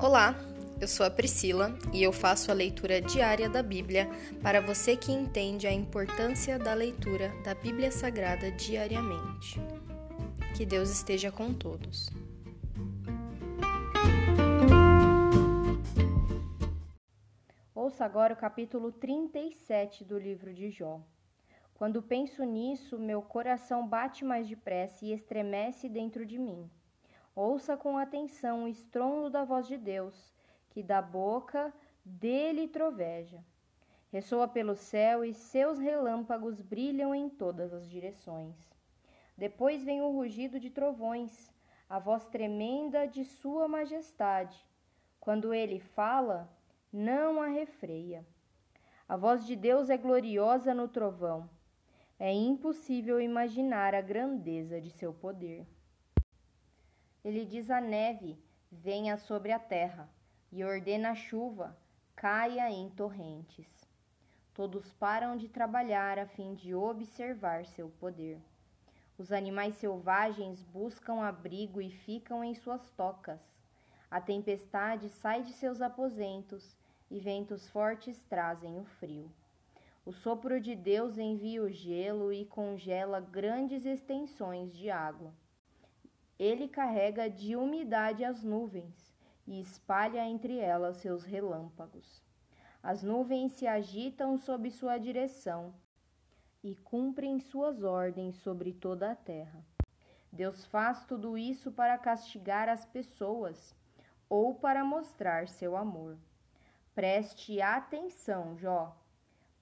Olá, eu sou a Priscila e eu faço a leitura diária da Bíblia para você que entende a importância da leitura da Bíblia Sagrada diariamente. Que Deus esteja com todos. Ouça agora o capítulo 37 do livro de Jó. Quando penso nisso, meu coração bate mais depressa e estremece dentro de mim. Ouça com atenção o estrondo da voz de Deus, que da boca dele troveja. Ressoa pelo céu e seus relâmpagos brilham em todas as direções. Depois vem o rugido de trovões, a voz tremenda de Sua Majestade. Quando ele fala, não a refreia. A voz de Deus é gloriosa no trovão. É impossível imaginar a grandeza de seu poder. Ele diz à neve: venha sobre a terra, e ordena a chuva: caia em torrentes. Todos param de trabalhar a fim de observar seu poder. Os animais selvagens buscam abrigo e ficam em suas tocas. A tempestade sai de seus aposentos e ventos fortes trazem o frio. O sopro de Deus envia o gelo e congela grandes extensões de água. Ele carrega de umidade as nuvens e espalha entre elas seus relâmpagos. As nuvens se agitam sob sua direção e cumprem suas ordens sobre toda a terra. Deus faz tudo isso para castigar as pessoas ou para mostrar seu amor. Preste atenção, Jó.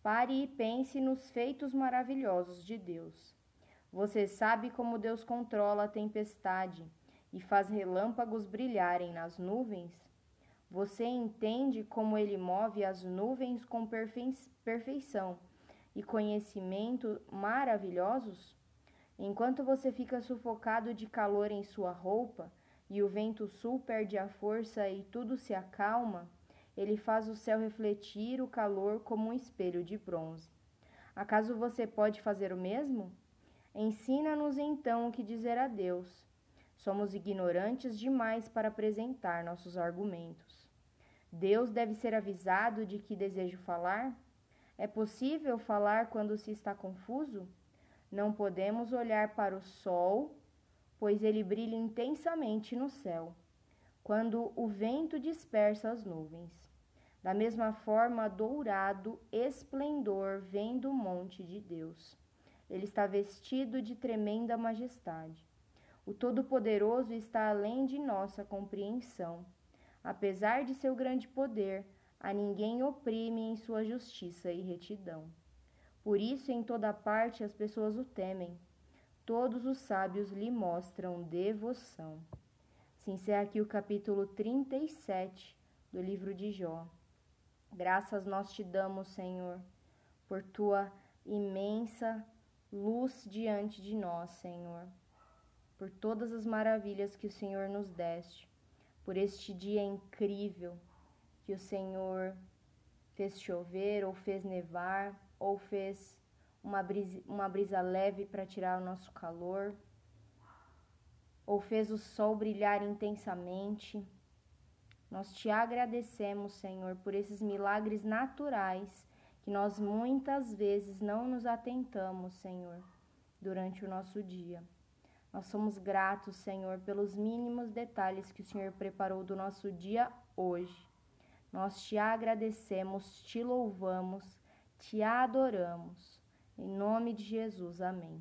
Pare e pense nos feitos maravilhosos de Deus. Você sabe como Deus controla a tempestade e faz relâmpagos brilharem nas nuvens? Você entende como ele move as nuvens com perfeição e conhecimento maravilhosos? Enquanto você fica sufocado de calor em sua roupa e o vento sul perde a força e tudo se acalma, ele faz o céu refletir o calor como um espelho de bronze. Acaso você pode fazer o mesmo? Ensina-nos então o que dizer a Deus. Somos ignorantes demais para apresentar nossos argumentos. Deus deve ser avisado de que desejo falar? É possível falar quando se está confuso? Não podemos olhar para o sol, pois ele brilha intensamente no céu, quando o vento dispersa as nuvens. Da mesma forma, dourado esplendor vem do monte de Deus. Ele está vestido de tremenda majestade. O Todo-Poderoso está além de nossa compreensão. Apesar de seu grande poder, a ninguém oprime em sua justiça e retidão. Por isso, em toda parte as pessoas o temem. Todos os sábios lhe mostram devoção. Se encerra aqui o capítulo 37 do livro de Jó. Graças nós te damos, Senhor, por tua imensa luz diante de nós, Senhor, por todas as maravilhas que o Senhor nos deste, por este dia incrível que o Senhor fez chover, ou fez nevar, ou fez uma brisa, uma brisa leve para tirar o nosso calor, ou fez o sol brilhar intensamente. Nós te agradecemos, Senhor, por esses milagres naturais que nós muitas vezes não nos atentamos, Senhor, durante o nosso dia. Nós somos gratos, Senhor, pelos mínimos detalhes que o Senhor preparou do nosso dia hoje. Nós te agradecemos, te louvamos, te adoramos. Em nome de Jesus, amém.